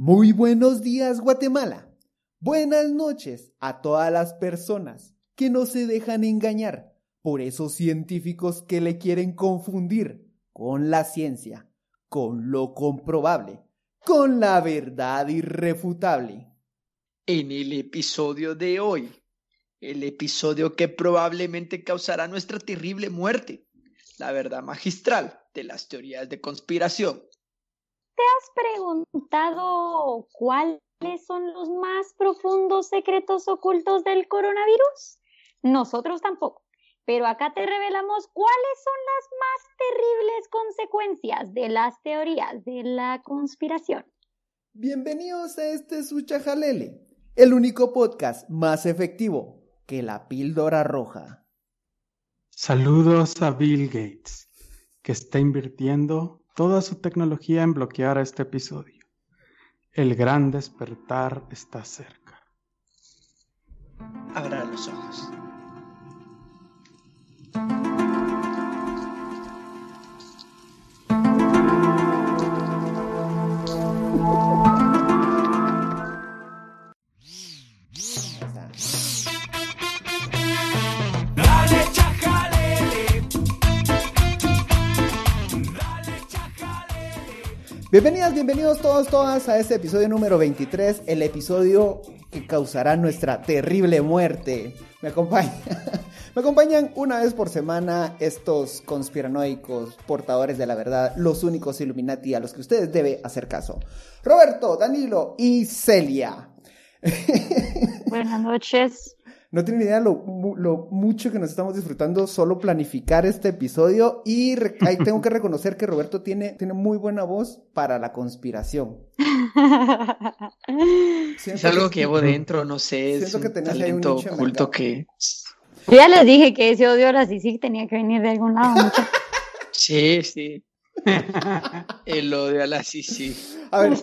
Muy buenos días Guatemala. Buenas noches a todas las personas que no se dejan engañar por esos científicos que le quieren confundir con la ciencia, con lo comprobable, con la verdad irrefutable. En el episodio de hoy, el episodio que probablemente causará nuestra terrible muerte, la verdad magistral de las teorías de conspiración. ¿Te has preguntado cuáles son los más profundos secretos ocultos del coronavirus? Nosotros tampoco. Pero acá te revelamos cuáles son las más terribles consecuencias de las teorías de la conspiración. Bienvenidos a este Suchajalele, el único podcast más efectivo que la píldora roja. Saludos a Bill Gates, que está invirtiendo toda su tecnología en bloquear este episodio. El gran despertar está cerca. Abra los ojos. Bienvenidas, bienvenidos todos, todas a este episodio número 23, el episodio que causará nuestra terrible muerte. Me, acompaña, me acompañan una vez por semana estos conspiranoicos portadores de la verdad, los únicos Illuminati a los que ustedes deben hacer caso. Roberto, Danilo y Celia. Buenas noches. No tienen idea lo, lo, mucho que nos estamos disfrutando solo planificar este episodio y ahí tengo que reconocer que Roberto tiene, tiene muy buena voz para la conspiración. es algo que llevo dentro, no sé, es un talento oculto que... Yo ya les dije que ese odio a la sí tenía que venir de algún lado. sí, sí. El odio a la sí A ver,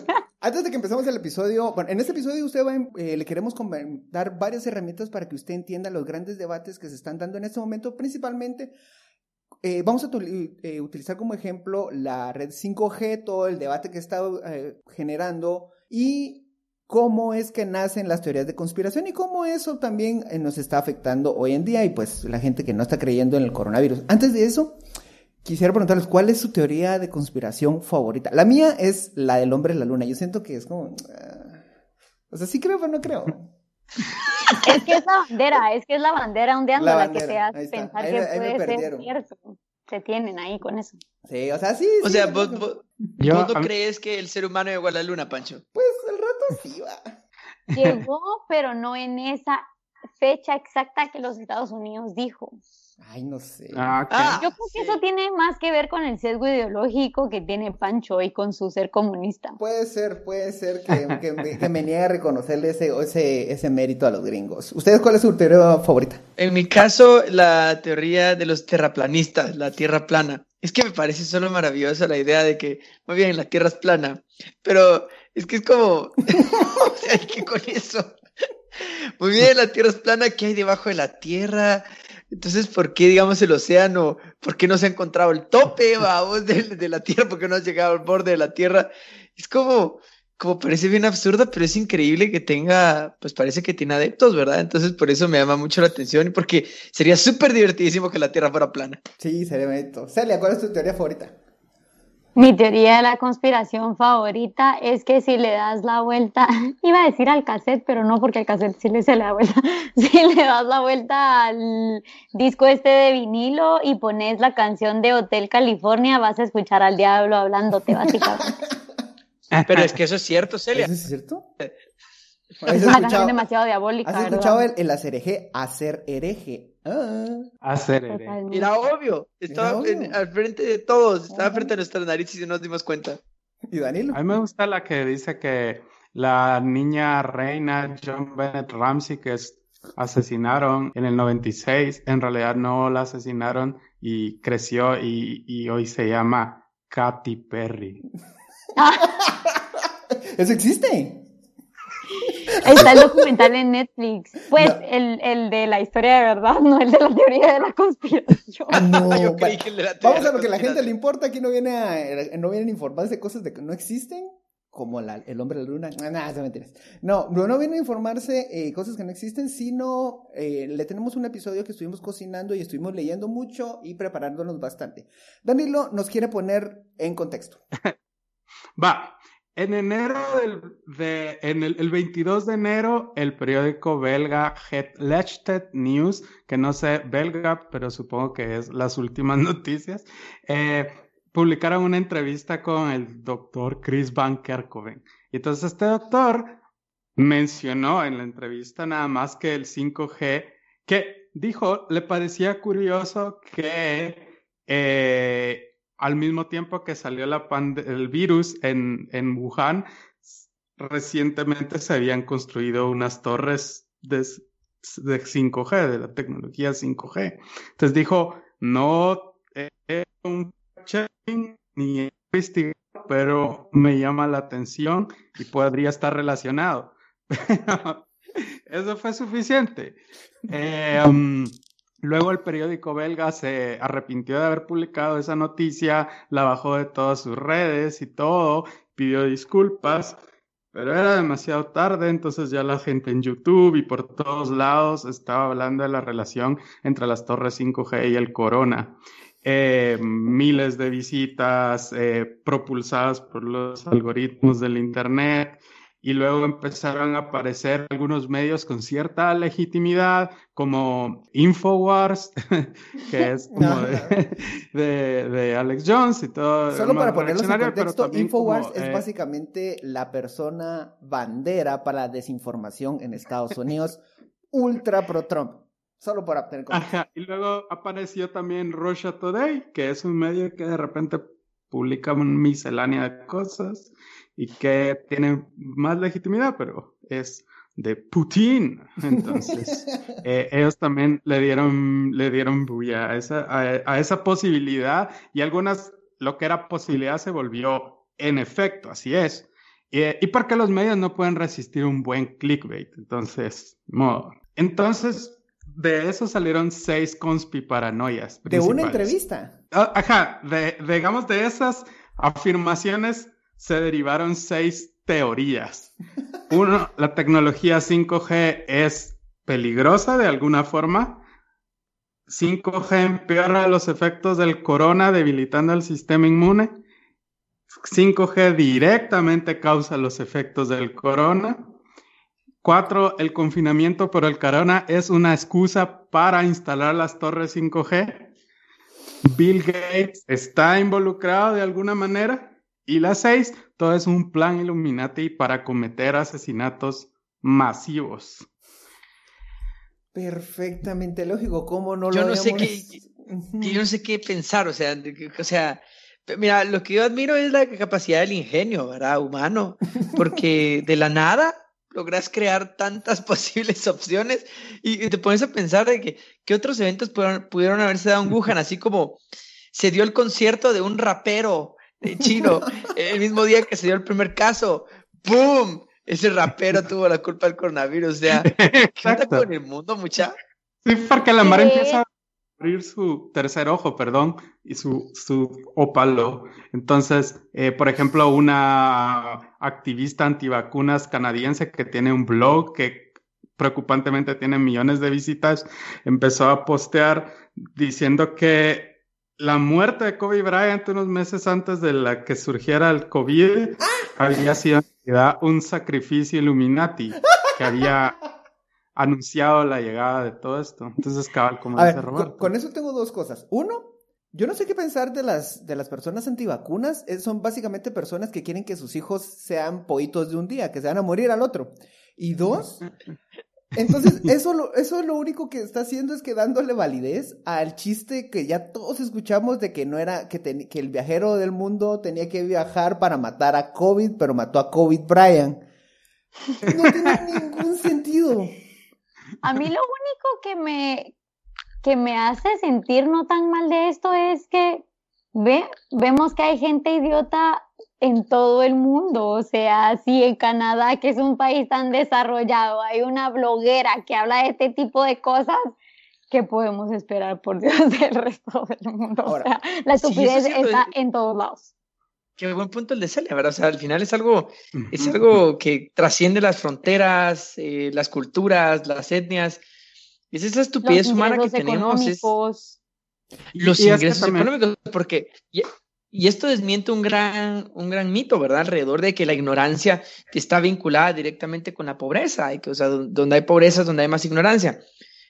antes de que empecemos el episodio, bueno, en este episodio usted va, eh, le queremos dar varias herramientas para que usted entienda los grandes debates que se están dando en este momento, principalmente eh, vamos a eh, utilizar como ejemplo la red 5G, todo el debate que está generando y cómo es que nacen las teorías de conspiración y cómo eso también nos está afectando hoy en día y pues la gente que no está creyendo en el coronavirus. Antes de eso, quisiera preguntarles cuál es su teoría de conspiración favorita. La mía es la del hombre en la luna. Yo siento que es como. Uh, o sea, sí creo, pero no creo. es que es la bandera, es que es la bandera ondeando la, la que te hace pensar que puede ser cierto. Se tienen ahí con eso. Sí, o sea, sí. O sea, vos, vos, no crees que el ser humano llegó a la luna, Pancho? Pues el rato sí va. Llegó, pero no en esa fecha exacta que los Estados Unidos dijo. Ay, no sé. Ah, ah, yo creo que eso tiene más que ver con el sesgo ideológico que tiene Pancho y con su ser comunista. Puede ser, puede ser que, que, me, niegue a reconocerle ese, ese, ese mérito a los gringos. ¿Ustedes cuál es su teoría favorita? En mi caso, la teoría de los terraplanistas, la tierra plana. Es que me parece solo maravillosa la idea de que, muy bien, la tierra es plana, pero es que es como, o sea, que con eso. Muy bien, la tierra es plana, ¿qué hay debajo de la tierra? Entonces, ¿por qué, digamos, el océano? ¿Por qué no se ha encontrado el tope, vamos, de, de la Tierra? ¿Por qué no ha llegado al borde de la Tierra? Es como, como parece bien absurda, pero es increíble que tenga, pues parece que tiene adeptos, ¿verdad? Entonces, por eso me llama mucho la atención y porque sería súper divertidísimo que la Tierra fuera plana. Sí, sería bonito. Celia, ¿cuál es tu teoría favorita? Mi teoría de la conspiración favorita es que si le das la vuelta, iba a decir al cassette, pero no porque al cassette sí le se le da vuelta, si le das la vuelta al disco este de vinilo y pones la canción de Hotel California, vas a escuchar al diablo hablándote básicamente. Pero es que eso es cierto, Celia. ¿Eso es cierto? Es una canción demasiado diabólica. ¿Has escuchado el, el hacer hereje? Hacer hereje. Ah. Hacer hereje. Era obvio. Estaba al frente de todos. Estaba frente a nuestras narices y no nos dimos cuenta. ¿Y Danilo? A mí me gusta la que dice que la niña reina John Bennett Ramsey que asesinaron en el 96, en realidad no la asesinaron y creció y, y hoy se llama Katy Perry. ¿Eso existe? Está el documental en Netflix. Pues el, el, de la historia de verdad, no el de la teoría de la conspiración. Ah, no, Yo Vamos a lo que a la gente le importa. Aquí no viene a, no vienen a informarse de cosas de que no existen. como la, el hombre de la luna. No, no, mentiras. No, no viene a informarse eh, cosas que no existen, sino eh, le tenemos un episodio que estuvimos cocinando y estuvimos leyendo mucho y preparándonos bastante. Danilo nos quiere poner en contexto. Va. En enero del, de, en el, el, 22 de enero, el periódico belga Het Lechte News, que no sé belga, pero supongo que es las últimas noticias, eh, publicaron una entrevista con el doctor Chris Van Kerkhoven. Y entonces este doctor mencionó en la entrevista nada más que el 5G, que dijo, le parecía curioso que eh, al mismo tiempo que salió la el virus en, Wuhan, recientemente se habían construido unas torres de, de 5G, de la tecnología 5G. Entonces dijo, no es un ni investigado, pero me llama la atención y podría estar relacionado. Eso fue suficiente. Eh, um, luego el periódico belga se arrepintió de haber publicado esa noticia, la bajó de todas sus redes y todo, pidió disculpas, pero era demasiado tarde, entonces ya la gente en YouTube y por todos lados estaba hablando de la relación entre las torres 5G y el corona. Eh, miles de visitas eh, propulsadas por los algoritmos del Internet y luego empezaron a aparecer algunos medios con cierta legitimidad como Infowars, que es como de, de, Alex Jones y todo. Solo para ponerlo en contexto, Infowars es eh, básicamente la persona bandera para la desinformación en Estados Unidos, ultra pro Trump. Solo para obtener Ajá, y luego apareció también Russia Today, que es un medio que de repente publica una miscelánea de cosas y que tiene más legitimidad, pero es de Putin. Entonces, eh, ellos también le dieron, le dieron bulla a esa, a, esa posibilidad y algunas, lo que era posibilidad se volvió en efecto, así es. Y, y porque los medios no pueden resistir un buen clickbait. Entonces, modo. Entonces, de eso salieron seis conspiparanoias. De una entrevista. Ah, ajá, de, digamos, de esas afirmaciones se derivaron seis teorías. Uno, la tecnología 5G es peligrosa de alguna forma. 5G empeora los efectos del corona debilitando el sistema inmune. 5G directamente causa los efectos del corona. Cuatro, el confinamiento por el corona es una excusa para instalar las torres 5G. Bill Gates está involucrado de alguna manera. Y la seis, todo es un plan Illuminati para cometer asesinatos masivos. Perfectamente lógico, ¿cómo no yo lo no sé qué, Yo no sé qué pensar, o sea, o sea, mira, lo que yo admiro es la capacidad del ingenio, ¿verdad? Humano, porque de la nada logras crear tantas posibles opciones y te pones a pensar de que qué otros eventos pudieron, haberse dado en Wuhan, así como se dio el concierto de un rapero chino el mismo día que se dio el primer caso. ¡Boom! Ese rapero tuvo la culpa del coronavirus. O sea, ¿qué pasa con el mundo, mucha? Sí, porque la mar empieza abrir su tercer ojo, perdón, y su, su ópalo. Entonces, eh, por ejemplo, una activista antivacunas canadiense que tiene un blog que preocupantemente tiene millones de visitas, empezó a postear diciendo que la muerte de Kobe Bryant unos meses antes de la que surgiera el COVID ¡Ah! había sido un sacrificio Illuminati que había anunciado la llegada de todo esto. Entonces, cabal, como dice Roberto. Con, eso tengo dos cosas. Uno, yo no sé qué pensar de las, de las personas antivacunas. son básicamente personas que quieren que sus hijos sean poitos de un día, que se van a morir al otro. Y dos, entonces eso, lo, eso lo único que está haciendo es que dándole validez al chiste que ya todos escuchamos de que no era, que, que el viajero del mundo tenía que viajar para matar a COVID, pero mató a COVID Brian. No tiene ningún sentido. A mí lo único que me, que me hace sentir no tan mal de esto es que ve, vemos que hay gente idiota en todo el mundo, o sea, si en Canadá, que es un país tan desarrollado, hay una bloguera que habla de este tipo de cosas, ¿qué podemos esperar, por Dios, del resto del mundo? o sea, la estupidez está en todos lados. qué buen punto el de Celia, ¿verdad? O sea, al final es algo, es algo que trasciende las fronteras, eh, las culturas, las etnias. Es esa estupidez humana que tenemos. los ingresos económicos, porque y, esto desmiente un gran, un gran mito, ¿verdad? Alrededor de que la ignorancia está vinculada directamente con la pobreza, y que, o sea, donde hay pobreza es donde hay más ignorancia.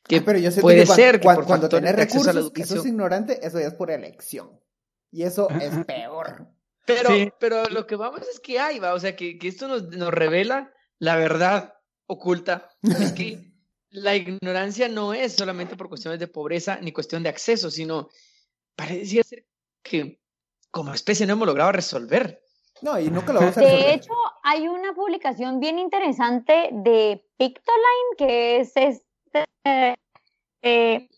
Que ah, pero yo puede ser que cuando, tenés recursos, que sos ignorante, eso ya es por elección. Y eso es peor. Pero, pero lo que vamos es que hay, va, o sea, que, que esto nos, nos, revela la verdad oculta. Es que la ignorancia no es solamente por cuestiones de pobreza ni cuestión de acceso, sino parecía ser que como especie no hemos logrado resolver. No, y nunca lo vamos a resolver. De hecho, hay una publicación bien interesante de Pictoline, que es este, eh,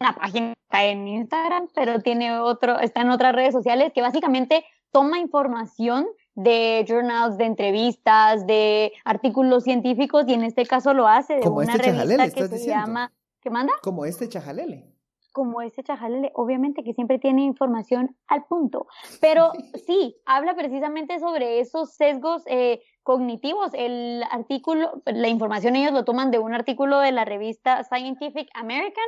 una página en Instagram, pero tiene otro, está en otras redes sociales, que básicamente toma información de journals, de entrevistas, de artículos científicos y en este caso lo hace de Como una este revista que se llama ¿qué manda? Como este chajalele. Como este chajalele, obviamente que siempre tiene información al punto, pero sí, habla precisamente sobre esos sesgos eh, cognitivos. El artículo, la información ellos lo toman de un artículo de la revista Scientific American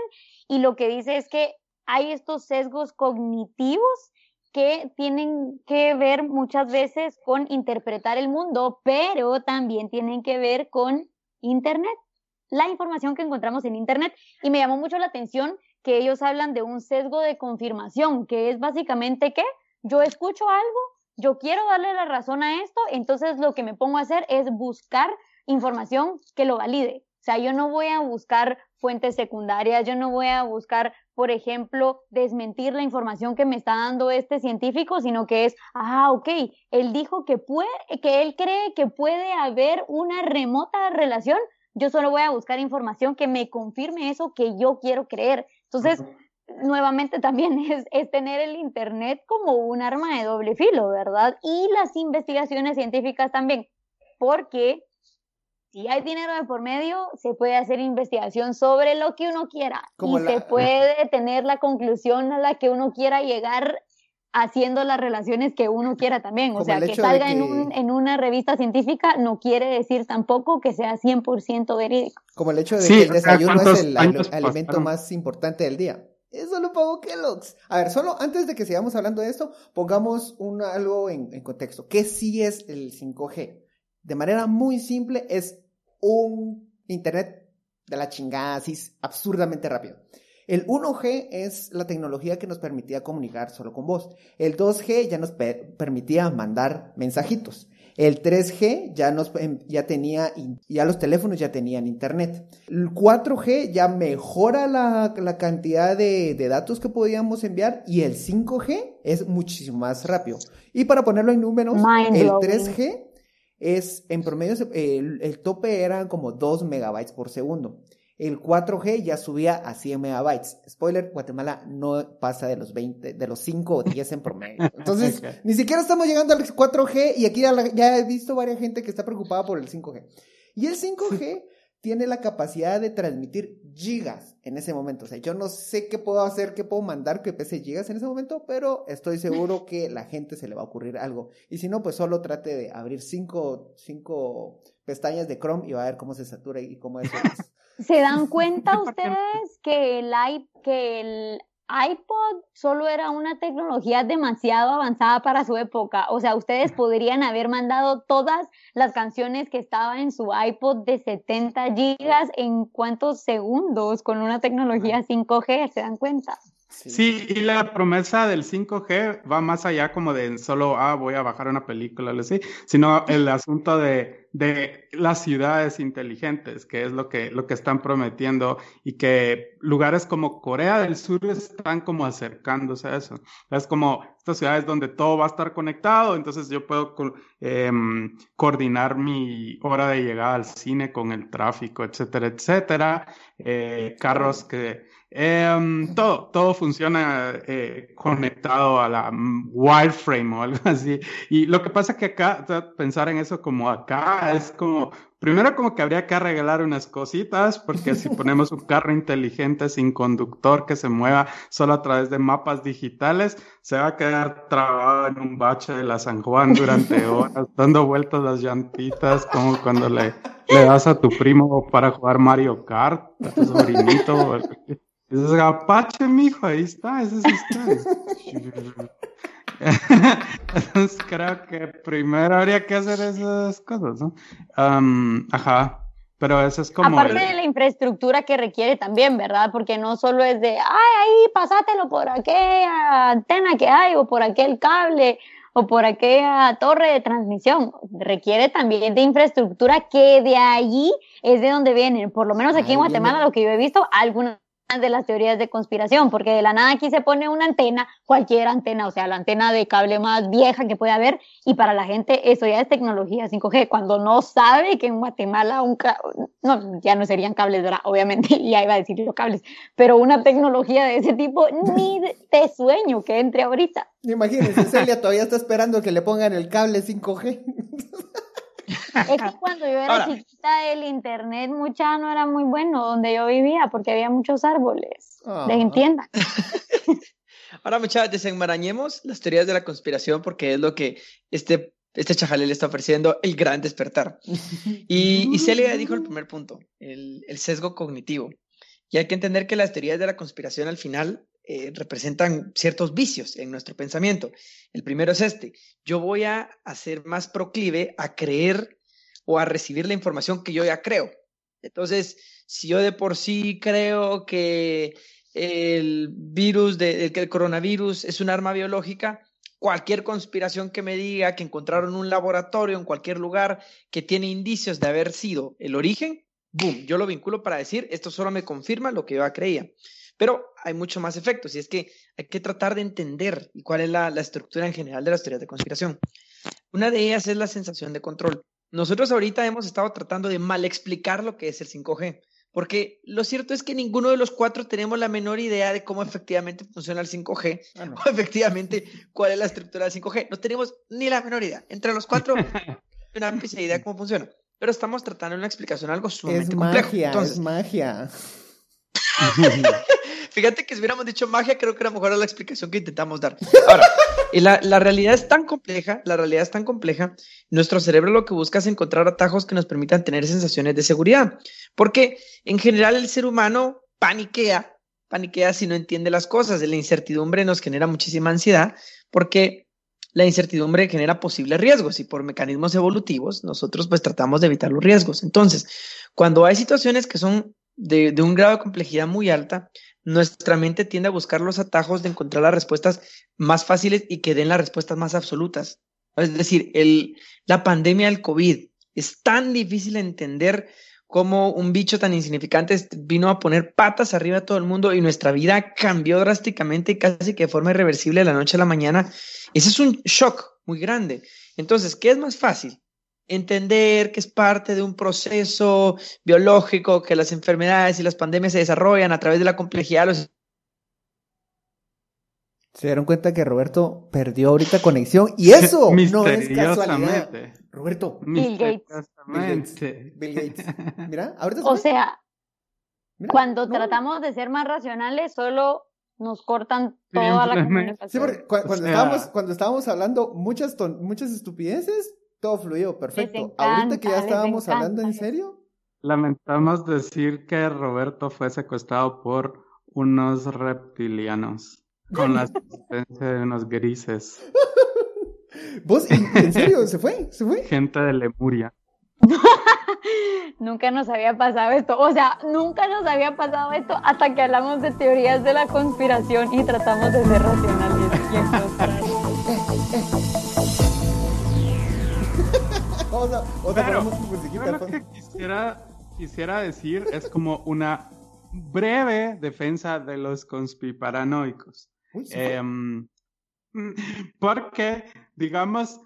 y lo que dice es que hay estos sesgos cognitivos que tienen que ver muchas veces con interpretar el mundo, pero también tienen que ver con Internet, la información que encontramos en Internet. Y me llamó mucho la atención que ellos hablan de un sesgo de confirmación, que es básicamente que yo escucho algo, yo quiero darle la razón a esto, entonces lo que me pongo a hacer es buscar información que lo valide. O sea, yo no voy a buscar fuentes secundarias, yo no voy a buscar, por ejemplo, desmentir la información que me está dando este científico, sino que es, ah, ok, él dijo que puede, que él cree que puede haber una remota relación, yo solo voy a buscar información que me confirme eso que yo quiero creer. Entonces, nuevamente también es, es, tener el Internet como un arma de doble filo, ¿verdad? Y las investigaciones científicas también, porque si hay dinero de por medio, se puede hacer investigación sobre lo que uno quiera y se puede tener la conclusión a la que uno quiera llegar haciendo las relaciones que uno quiera también. O sea, que salga En, un, en, una revista científica no quiere decir tampoco que sea 100% verídico. Como el hecho de que el desayuno es el alimento más importante del día. Eso lo pongo Kellogg's. A ver, solo antes de que sigamos hablando de esto, pongamos un, algo en, en contexto. ¿Qué sí es el 5G? De manera muy simple, es un Internet de la chingada, así absurdamente rápido. El 1G es la tecnología que nos permitía comunicar solo con voz. El 2G ya nos permitía mandar mensajitos. El 3G ya nos ya tenía ya los teléfonos ya tenían internet. El 4G ya mejora la, cantidad de, de, datos que podíamos enviar y el 5G es muchísimo más rápido. Y para ponerlo en números, el 3G es, en promedio, el, tope eran como 2 megabytes por segundo. El 4G ya subía a 100 megabytes. Spoiler, Guatemala no pasa de los 20, de los 5 o 10 en promedio. Entonces, ni siquiera estamos llegando al 4G y aquí ya, ya, he visto varias gente que está preocupada por el 5G. Y el 5G tiene la capacidad de transmitir gigas en ese momento. O sea, yo no sé qué puedo hacer, qué puedo mandar que pese gigas en ese momento, pero estoy seguro que la gente se le va a ocurrir algo. Y si no, pues solo trate de abrir cinco, cinco pestañas de Chrome y va a ver cómo se satura y cómo eso ¿Se dan cuenta ustedes que el, que el iPod solo era una tecnología demasiado avanzada para su época. O sea, ustedes podrían haber mandado todas las canciones que estaban en su iPod de 70 gigas en cuántos segundos con una tecnología 5G, ¿se dan cuenta? Sí. y la promesa del 5G va más allá como de solo, ah, voy a bajar una película, así, sino el asunto de, de las ciudades inteligentes, que es lo que, lo que están prometiendo y que lugares como Corea del Sur están como acercándose a eso. Es como estas ciudades donde todo va a estar conectado, entonces yo puedo em, coordinar mi hora de llegada al cine con el tráfico, etcétera, etcétera. Eh, carros que Em, todo, todo funciona eh, conectado a la wireframe o algo así. Y lo que pasa es que acá, pensar en eso como acá es como, primero como que habría que arreglar unas cositas, porque si ponemos un carro inteligente sin conductor que se mueva solo a través de mapas digitales, se va a quedar trabado en un bache de la San Juan durante horas, dando vueltas las llantitas, como cuando le, le das a tu primo para jugar Mario Kart, a tu sobrinito. Ese es Apache, mijo, ahí está, ese está. Entonces creo que primero habría que hacer esas cosas, ¿no? ajá, pero eso es como... Aparte de la infraestructura que requiere también, ¿verdad? Porque no solo es de, ay, ahí, pasátelo por aquella antena que hay o por aquel cable o por aquella torre de transmisión. Requiere también de infraestructura que de allí es de donde vienen. Por lo menos aquí en Guatemala, lo que yo he visto, algunas de las teorías de conspiración, porque de la nada aquí se pone una antena, cualquier antena, o sea, la antena de cable más vieja que puede haber, y para la gente eso ya es tecnología 5G, cuando no sabe que en Guatemala un no, ya no serían cables, ¿verdad? Obviamente, ya iba a decir los cables, pero una tecnología de ese tipo ni de, sueño que entre ahorita. Imagínense, Celia todavía está esperando que le pongan el cable 5G. Es que cuando yo era chiquita el internet mucha no era muy bueno donde yo vivía porque había muchos árboles. Les ah. entiendan. Ahora muchachos, desenmarañemos las teorías de la conspiración porque es lo que este, este chajalé le está ofreciendo el gran despertar. Y, y Celia dijo el primer punto, el, el sesgo cognitivo. Y hay que entender que las teorías de la conspiración al final eh, representan ciertos vicios en nuestro pensamiento. El primero es este, yo voy a hacer más proclive a creer o a recibir la información que yo ya creo. Entonces, si yo de por sí creo que el virus, de, coronavirus es un arma biológica, cualquier conspiración que me diga que encontraron un laboratorio en cualquier lugar que tiene indicios de haber sido el origen, boom, yo lo vinculo para decir, esto solo me confirma lo que yo ya creía. Pero hay mucho más efectos y es que hay que tratar de entender cuál es la, estructura en general de las teorías de conspiración. Una de ellas es la sensación de control. Nosotros ahorita hemos estado tratando de mal explicar lo que es el 5G, porque lo cierto es que ninguno de los cuatro tenemos la menor idea de cómo efectivamente funciona el 5G ah, o efectivamente cuál es la estructura del 5G. No tenemos ni la menor idea. Entre los cuatro, una idea de cómo funciona. Pero estamos tratando de una explicación algo sumamente es magia, Es magia. Fíjate que si hubiéramos dicho magia, creo que era mejor la explicación que intentamos dar. Ahora, la, la, realidad es tan compleja, la realidad es tan compleja, nuestro cerebro lo que busca es encontrar atajos que nos permitan tener sensaciones de seguridad, porque en general el ser humano paniquea, paniquea si no entiende las cosas, la incertidumbre nos genera muchísima ansiedad, porque la incertidumbre genera posibles riesgos y por mecanismos evolutivos nosotros pues tratamos de evitar los riesgos. Entonces, cuando hay situaciones que son de, de, un grado de complejidad muy alta, nuestra mente tiende a buscar los atajos de encontrar las respuestas más fáciles y que den las respuestas más absolutas. Es decir, el, la pandemia del COVID es tan difícil de entender cómo un bicho tan insignificante vino a poner patas arriba a todo el mundo y nuestra vida cambió drásticamente, casi que de forma irreversible de la noche a la mañana. Ese es un shock muy grande. Entonces, ¿qué es más fácil? Entender que es parte de un proceso biológico, que las enfermedades y las pandemias se desarrollan a través de la complejidad. Los... Se dieron cuenta que Roberto perdió ahorita conexión y eso no es casualidad. Roberto. Bill Gates. Bill Gates. Mira, ahorita O sea, cuando tratamos de ser más racionales, solo nos cortan toda la comunicación. Sí, porque cuando, estábamos, cuando estábamos hablando muchas, muchas estupideces, todo fluyó, perfecto. Ahorita que ya estábamos hablando en serio. Lamentamos decir que Roberto fue secuestrado por unos reptilianos con la asistencia de unos grises. ¿Vos en serio? ¿Se fue? ¿Se fue? Gente de Lemuria. nunca nos había pasado esto. O sea, nunca nos había pasado esto hasta que hablamos de teorías de la conspiración y tratamos de ser racionales. lo que quisiera, quisiera decir es como una breve defensa de los conspiparanoicos. Em, porque, digamos,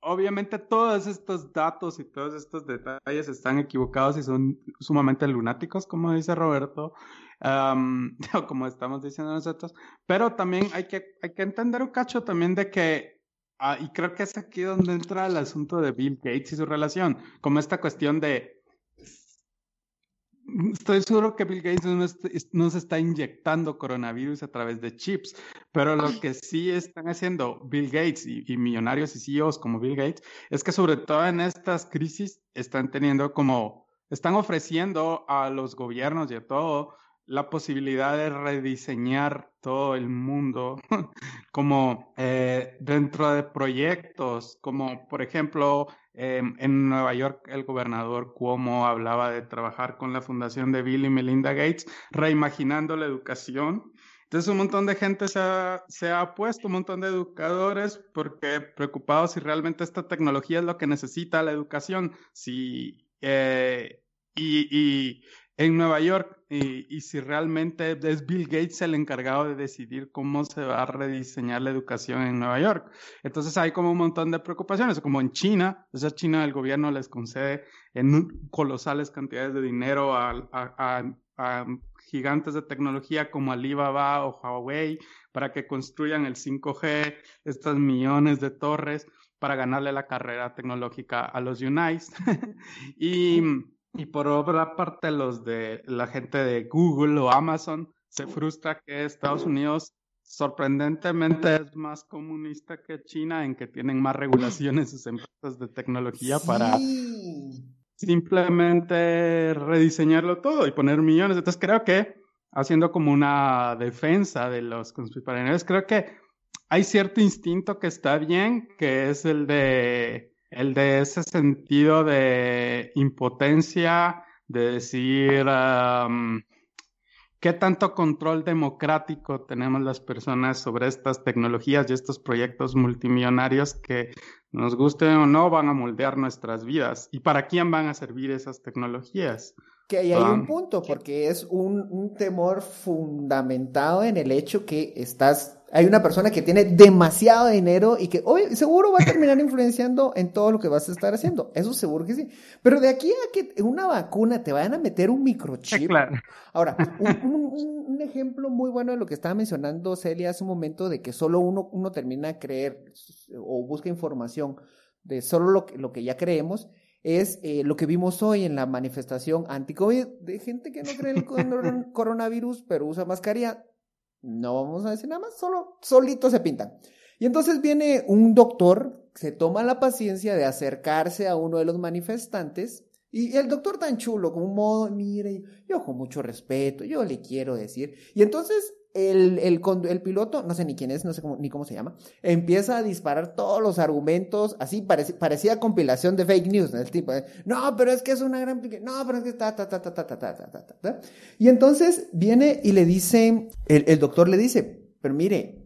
obviamente todos estos datos y todos estos detalles están equivocados y son sumamente lunáticos, como dice Roberto, o como estamos diciendo nosotros, pero también hay que, hay que entender un cacho también de que Ah, y creo que es aquí donde entra el asunto de Bill Gates y su relación, como esta cuestión de Estoy seguro que Bill Gates no, se está inyectando coronavirus a través de chips, pero lo que sí están haciendo Bill Gates y, y, millonarios y CEOs como Bill Gates es que sobre todo en estas crisis están teniendo como, están ofreciendo a los gobiernos y a todo la posibilidad de rediseñar todo el mundo como eh, dentro de proyectos, como por ejemplo em, en Nueva York el gobernador Cuomo hablaba de trabajar con la fundación de Bill y Melinda Gates, reimaginando la educación. Entonces un montón de gente se ha, se ha puesto, un montón de educadores, porque preocupados si realmente esta tecnología es lo que necesita la educación, si, eh, y, y en Nueva York y, si realmente es Bill Gates el encargado de decidir cómo se va a rediseñar la educación en Nueva York. Entonces hay como un montón de preocupaciones, como en China, esa China el gobierno les concede en colosales cantidades de dinero a, gigantes de tecnología como Alibaba o Huawei para que construyan el 5G, estas millones de torres para ganarle la carrera tecnológica a los United. y y por otra parte, los de la gente de Google o Amazon se frustra que Estados Unidos sorprendentemente es más comunista que China en que tienen más regulaciones sus empresas de tecnología para simplemente rediseñarlo todo y poner millones. Entonces creo que haciendo como una defensa de los conspiradores, creo que hay cierto instinto que está bien, que es el de el de ese sentido de impotencia, de decir qué tanto control democrático tenemos las personas sobre estas tecnologías y estos proyectos multimillonarios que nos gusten o no van a moldear nuestras vidas y para quién van a servir esas tecnologías. Que ahí hay un punto, porque es un, un temor fundamentado en el hecho que estás hay una persona que tiene demasiado dinero y que hoy seguro va a terminar influenciando en todo lo que vas a estar haciendo. Eso seguro que sí. Pero de aquí a que una vacuna te vayan a meter un microchip. Claro. Ahora, un, un, ejemplo muy bueno de lo que estaba mencionando Celia hace un momento de que solo uno, uno termina a creer o busca información de solo lo que, lo que ya creemos es eh, lo que vimos hoy en la manifestación anti-COVID de gente que no cree en el coronavirus pero usa mascarilla no vamos a decir nada más, solo solito se pintan. Y entonces viene un doctor, se toma la paciencia de acercarse a uno de los manifestantes y el doctor tan chulo, como un modo, mire, yo con mucho respeto, yo le quiero decir. Y entonces el, el, el, piloto, no sé ni quién es, no sé ni cómo se llama, empieza a disparar todos los argumentos, así parecía compilación de fake news, El tipo, no, pero es que es una gran, no, pero es que ta, ta, ta, ta, ta, ta, ta, ta, ta. Y entonces viene y le dice, el, doctor le dice, pero mire,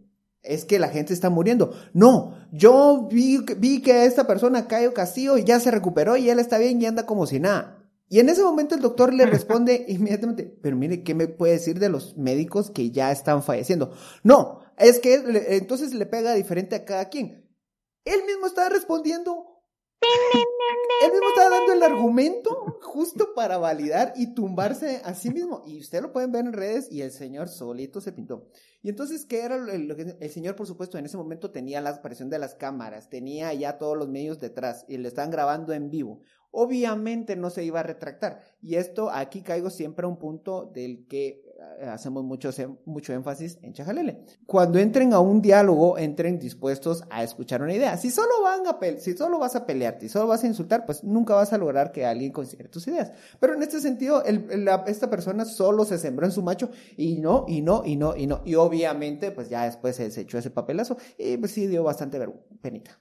es que la gente está muriendo. No, yo vi, vi que esta persona cayó Castillo ya se recuperó y él está bien y anda como si nada. Y en ese momento el doctor le responde inmediatamente, pero mire, ¿qué me puede decir de los médicos que ya están falleciendo? No, es que entonces le pega diferente a cada quien. Él mismo está respondiendo. Él mismo está dando el argumento justo para validar y tumbarse a sí mismo. Y usted lo pueden ver en redes y el señor solito se pintó. Y entonces, ¿qué era lo que el señor, por supuesto, en ese momento tenía la aparición de las cámaras, tenía ya todos los medios detrás y le estaban grabando en vivo obviamente no se iba a retractar. Y esto aquí caigo siempre a un punto del que eh, hacemos mucho, mucho énfasis en Chajalele. Cuando entren a un diálogo, entren dispuestos a escuchar una idea. Si solo, van a si solo vas a pelearte y solo vas a insultar, pues nunca vas a lograr que alguien considere tus ideas. Pero en este sentido, esta persona solo se sembró en su macho y no, y no, y no, y no. Y obviamente, pues ya después se desechó ese papelazo y pues sí dio bastante penita.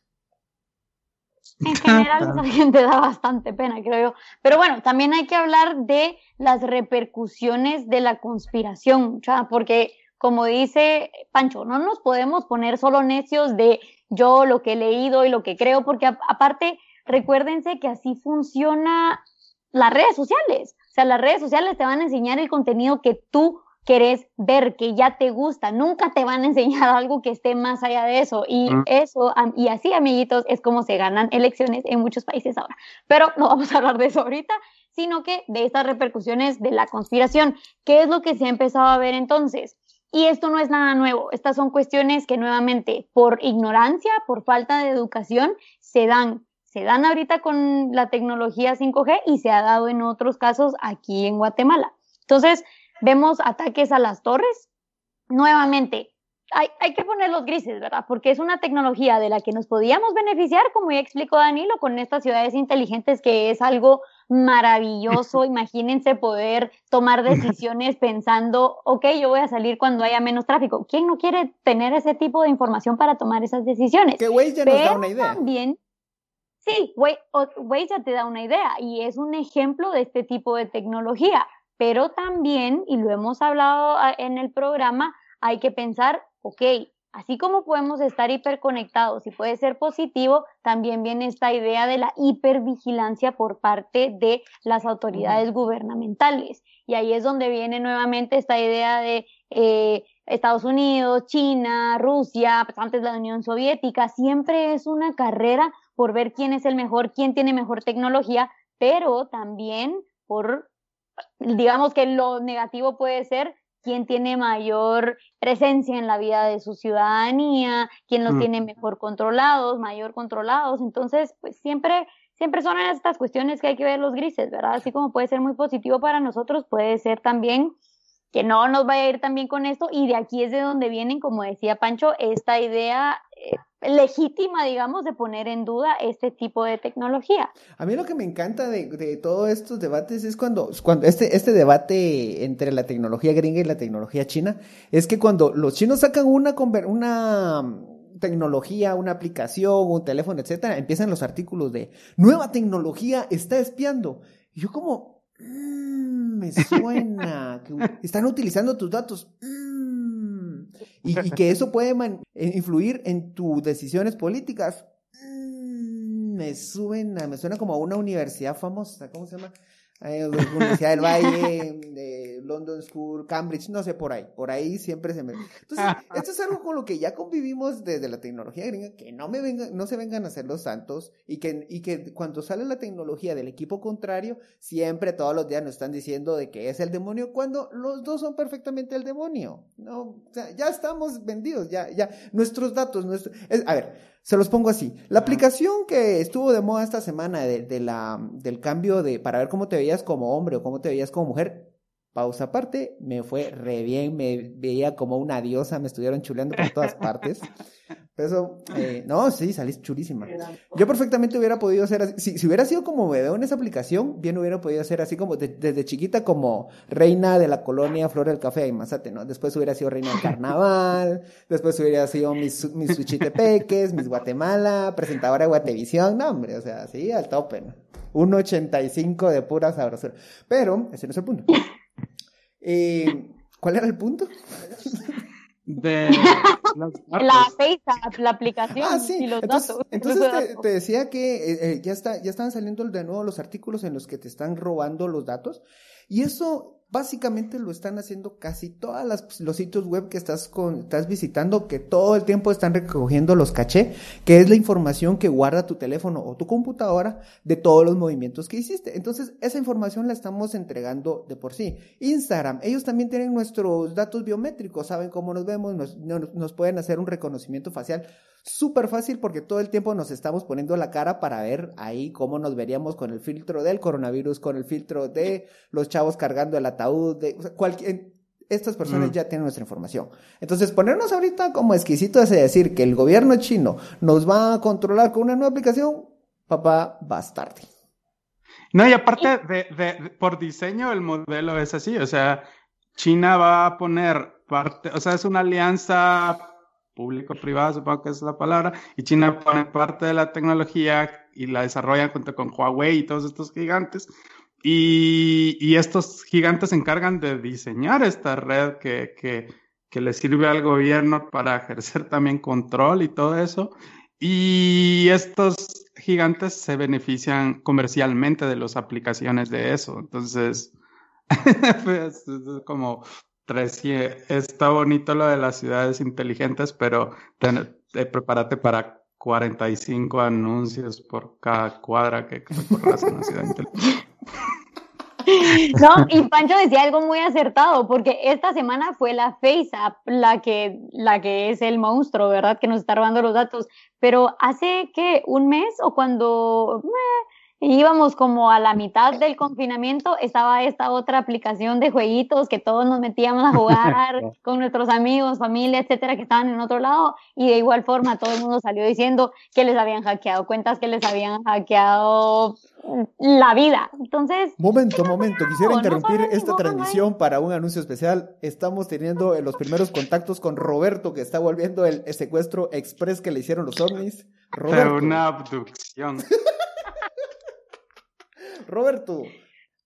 En general, la gente da bastante pena, creo yo. Pero bueno, también hay que hablar de las repercusiones de la conspiración, porque como dice Pancho, no nos podemos poner solo necios de yo lo que he leído y lo que creo, porque aparte, recuérdense que así funciona las redes sociales. O sea, las redes sociales te van a enseñar el contenido que tú querés ver, que ya te gusta. Nunca te van a enseñar algo que esté más allá de eso. Y eso, y así, amiguitos, es como se ganan elecciones en muchos países ahora. Pero no vamos a hablar de eso ahorita, sino que de estas repercusiones de la conspiración. ¿Qué es lo que se ha empezado a ver entonces? Y esto no es nada nuevo. Estas son cuestiones que nuevamente, por ignorancia, por falta de educación, se dan. Se dan ahorita con la tecnología 5G y se ha dado en otros casos aquí en Guatemala. Entonces, vemos ataques a las torres. Nuevamente, hay, hay, que poner los grises, ¿verdad? Porque es una tecnología de la que nos podíamos beneficiar, como ya explicó Danilo, con estas ciudades inteligentes, que es algo maravilloso. Imagínense poder tomar decisiones pensando, ok, yo voy a salir cuando haya menos tráfico. ¿Quién no quiere tener ese tipo de información para tomar esas decisiones? Que Waze ya nos da una idea. También, sí, Waze ya te da una idea y es un ejemplo de este tipo de tecnología. Pero también, y lo hemos hablado en el programa, hay que pensar, ok, así como podemos estar hiperconectados y puede ser positivo, también viene esta idea de la hipervigilancia por parte de las autoridades gubernamentales. Y ahí es donde viene nuevamente esta idea de eh, Estados Unidos, China, Rusia, pues antes la Unión Soviética, siempre es una carrera por ver quién es el mejor, quién tiene mejor tecnología, pero también por, digamos que lo negativo puede ser quién tiene mayor presencia en la vida de su ciudadanía, quién los mm. tiene mejor controlados, mayor controlados. Entonces, pues siempre, siempre son estas cuestiones que hay que ver los grises, ¿verdad? Así como puede ser muy positivo para nosotros, puede ser también que no nos vaya a ir también con esto. Y de aquí es de donde vienen, como decía Pancho, esta idea legítima, digamos, de poner en duda este tipo de tecnología. A mí lo que me encanta de, de todos estos debates es cuando, cuando este, este debate entre la tecnología gringa y la tecnología china, es que cuando los chinos sacan una, una mm, tecnología, una aplicación, un teléfono, etcétera, empiezan los artículos de nueva tecnología está espiando. Y yo como, mmm, me suena, que están utilizando tus datos. Mm, y, que eso puede eh, influir en tus decisiones políticas. Mm, me suena, me suena como a una universidad famosa, ¿cómo se llama? Universidad del Valle, de London School, Cambridge, no sé, por ahí, por ahí siempre se me... Entonces, esto es algo con lo que ya convivimos desde la tecnología gringa, que no me vengan, no se vengan a hacer los santos, y que, y que cuando sale la tecnología del equipo contrario, siempre todos los días nos están diciendo de que es el demonio, cuando los dos son perfectamente el demonio, ¿no? O sea, ya estamos vendidos, ya, ya, nuestros datos, nuestro... a ver, se los pongo así. La aplicación que estuvo de moda esta semana de, la, del cambio de para ver cómo te veías como hombre o cómo te veías como mujer, pausa aparte, me fue re bien, me veía como una diosa, me estuvieron chuleando por todas partes. Eso, eh, no, sí, salís chulísima. Yo perfectamente hubiera podido hacer así. Si, hubiera sido como veo en esa aplicación, bien hubiera podido hacer así como desde chiquita como reina de la colonia Flor del Café y Mazate, ¿no? Después hubiera sido reina del carnaval, después hubiera sido mis, mis Suchitepeques, mis Guatemala, presentadora de Guatevisión, no, hombre, o sea, sí, al tope, ¿no? Un 85 de pura sabrosura. Pero, ese no es el punto. Eh, ¿Cuál era el punto? De la la aplicación ah, sí. y los entonces, datos. Entonces te, decía que eh, eh, ya está, ya están saliendo de nuevo los artículos en los que te están robando los datos y eso básicamente lo están haciendo casi todos los sitios web que estás, con, estás visitando, que todo el tiempo están recogiendo los caché, que es la información que guarda tu teléfono o tu computadora de todos los movimientos que hiciste. Entonces, esa información la estamos entregando de por sí. Instagram, ellos también tienen nuestros datos biométricos, saben cómo nos vemos, nos, nos pueden hacer un reconocimiento facial súper fácil porque todo el tiempo nos estamos poniendo la cara para ver ahí cómo nos veríamos con el filtro del coronavirus, con el filtro de los chavos cargando el ataúd, de cualquier... Estas personas mm. ya tienen nuestra información. Entonces, ponernos ahorita como exquisitos de decir que el gobierno chino nos va a controlar con una nueva aplicación, papá, bastarde. No, y aparte de, por diseño el modelo es así, o sea, China va a poner parte, o sea, es una alianza público-privada, supongo que es la palabra, y China pone parte de la tecnología y la desarrolla junto con Huawei y todos estos gigantes. Y, y estos gigantes se encargan de diseñar esta red que, que, que le sirve al gobierno para ejercer también control y todo eso. Y estos gigantes se benefician comercialmente de las aplicaciones de eso. Entonces, pues, es como está bonito lo de las ciudades inteligentes, pero eh, prepárate para 45 anuncios por cada cuadra que corras en una ciudad inteligente. No, y Pancho decía algo muy acertado, porque esta semana fue la FaceApp la que, la que es el monstruo, ¿verdad? Que nos está robando los datos. Pero hace que un mes o cuando íbamos como a la mitad del confinamiento, estaba esta otra aplicación de jueguitos que todos nos metíamos a jugar con nuestros amigos, familia, etcétera, que estaban en otro lado, y de igual forma todo el mundo salió diciendo que les habían hackeado cuentas, que les habían hackeado la vida. Entonces. Momento, momento. Quisiera interrumpir esta transmisión para un anuncio especial. Estamos teniendo los primeros contactos con Roberto, que está volviendo el, secuestro express que le hicieron los ovnis. Roberto. una abducción. Roberto,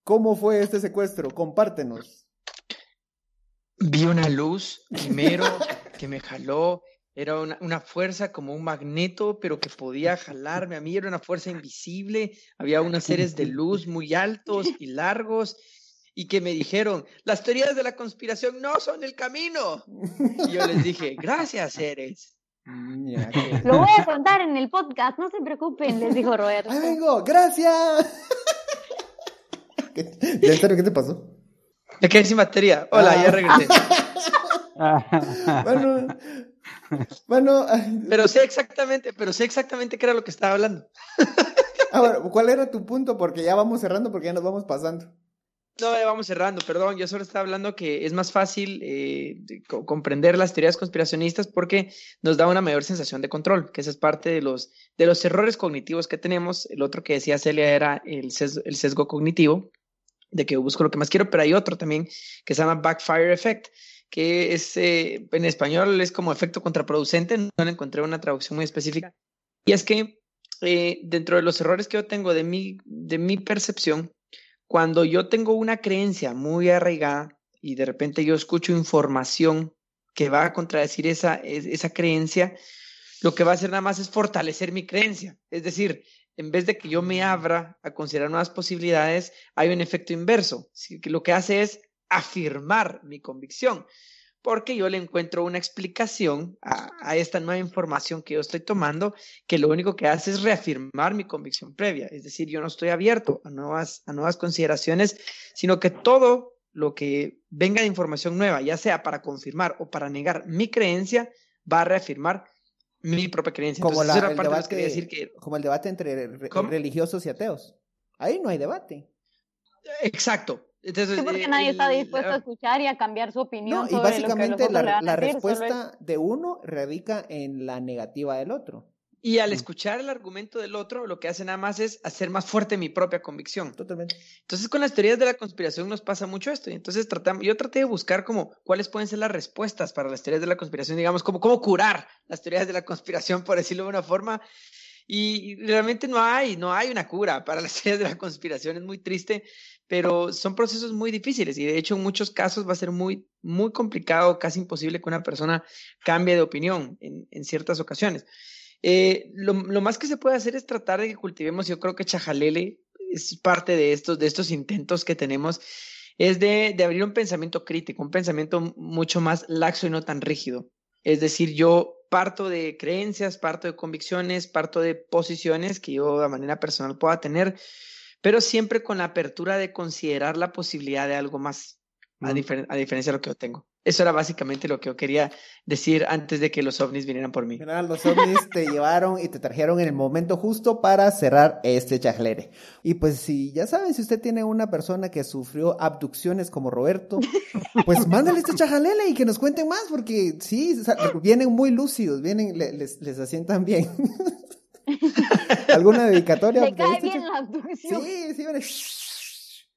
¿cómo fue este secuestro? Compártenos. Vi una luz primero que me jaló. Era una, fuerza como un magneto, pero que podía jalarme. A mí era una fuerza invisible. Había unas seres de luz muy altos y largos y que me dijeron, las teorías de la conspiración no son el camino. Y yo les dije, gracias, seres. Mm, Lo voy a contar en el podcast, no se preocupen, les dijo Roberto. ¡Ahí vengo! ¡Gracias! ¿Ya en serio qué te pasó? Me quedé sin batería. Hola, ya ah. regresé. bueno, bueno. Pero sé exactamente, pero sé exactamente qué era lo que estaba hablando. ¿cuál era tu punto? Porque ya vamos cerrando, porque ya nos vamos pasando. No, ya vamos cerrando, perdón. Yo solo estaba hablando que es más fácil eh, comprender las teorías conspiracionistas porque nos da una mayor sensación de control, que esa es parte de los, de los errores cognitivos que tenemos. El otro que decía Celia era el el sesgo cognitivo, de que busco lo que más quiero, pero hay otro también que se llama Backfire Effect, que es eh, en español es como efecto contraproducente, no encontré una traducción muy específica. Y es que eh, dentro de los errores que yo tengo de mi, de mi percepción, cuando yo tengo una creencia muy arraigada y de repente yo escucho información que va a contradecir esa, esa creencia, lo que va a hacer nada más es fortalecer mi creencia. Es decir, en vez de que yo me abra a considerar nuevas posibilidades, hay un efecto inverso. Lo que hace es afirmar mi convicción, porque yo le encuentro una explicación a, esta nueva información que yo estoy tomando, que lo único que hace es reafirmar mi convicción previa. Es decir, yo no estoy abierto a nuevas, a nuevas consideraciones, sino que todo lo que venga de información nueva, ya sea para confirmar o para negar mi creencia, va a reafirmar mi propia creencia. Como, el debate, decir que... como el debate entre religiosos y ateos. Ahí no hay debate. Exacto. sí, porque nadie está dispuesto a escuchar y a cambiar su opinión. y básicamente la, la respuesta de uno radica en la negativa del otro. Y al escuchar el argumento del otro, lo que hace nada más es hacer más fuerte mi propia convicción. Totalmente. Entonces, con las teorías de la conspiración nos pasa mucho esto. Y entonces tratamos, yo traté de buscar como cuáles pueden ser las respuestas para las teorías de la conspiración, digamos, como cómo curar las teorías de la conspiración, por decirlo de una forma. Y realmente no hay, no hay una cura para las teorías de la conspiración. Es muy triste, pero son procesos muy difíciles. Y de hecho, en muchos casos va a ser muy, muy complicado, casi imposible que una persona cambie de opinión en, en ciertas ocasiones. Eh, lo, más que se puede hacer es tratar de que cultivemos, yo creo que Chajalele es parte de estos, de estos intentos que tenemos, es de, de abrir un pensamiento crítico, un pensamiento mucho más laxo y no tan rígido. Es decir, yo parto de creencias, parto de convicciones, parto de posiciones que yo de manera personal pueda tener, pero siempre con la apertura de considerar la posibilidad de algo más, a, a diferencia de lo que yo tengo. Eso era básicamente lo que yo quería decir antes de que los ovnis vinieran por mí. Los ovnis te llevaron y te trajeron en el momento justo para cerrar este chajlere. Y pues si ya saben, si usted tiene una persona que sufrió abducciones como Roberto, pues mándale este chajalele y que nos cuenten más, porque sí, vienen muy lúcidos, vienen, les, les asientan bien. ¿Alguna dedicatoria? ¿Le cae bien la abducción? Sí, sí, viene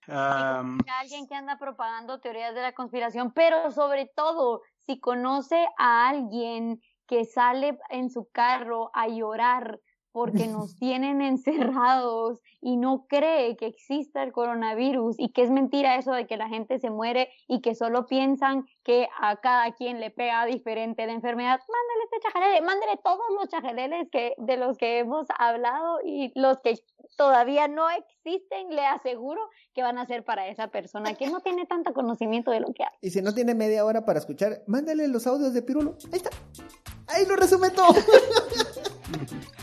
alguien que anda propagando teorías de la conspiración, pero sobre todo, si conoce a alguien que sale en su carro a llorar porque nos tienen encerrados y no cree que exista el coronavirus y que es mentira eso de que la gente se muere y que solo piensan que a cada quien le pega diferente la enfermedad, mándale este chajalele, mándale todos los chajaleles que, de los que hemos hablado y los que todavía no existen, le aseguro que van a ser para esa persona que no tiene tanto conocimiento de lo que hace. Y si no tiene media hora para escuchar, mándale los audios de Pirulo. Ahí está. Ahí lo resume todo.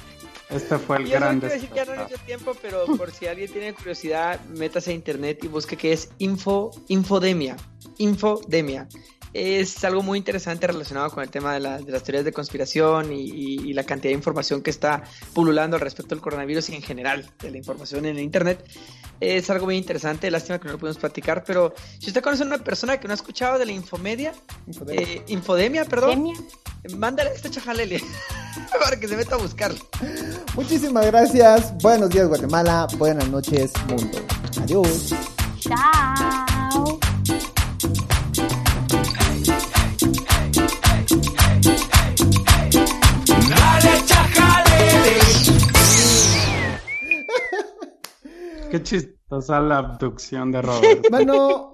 Este fue el Yo no gran quiero decir que ya no mucho tiempo, pero por si alguien tiene curiosidad, métase a internet y busque qué es info, infodemia. Infodemia. Es algo muy interesante relacionado con el tema de, la- de las teorías de conspiración y, y- y la cantidad de información que está pululando al respecto del coronavirus y en general de la información en el internet. Es algo muy interesante, lástima que no lo pudimos platicar, pero si usted conoce a una persona que no ha escuchado de la infomedia, eh, infodemia, perdón, Demia. mándale esta chajalele para que se meta a buscarlo. Muchísimas gracias. Buenos días, Guatemala. Buenas noches, mundo. Adiós. Chao. Qué chistosa la abducción de Robert. Mano,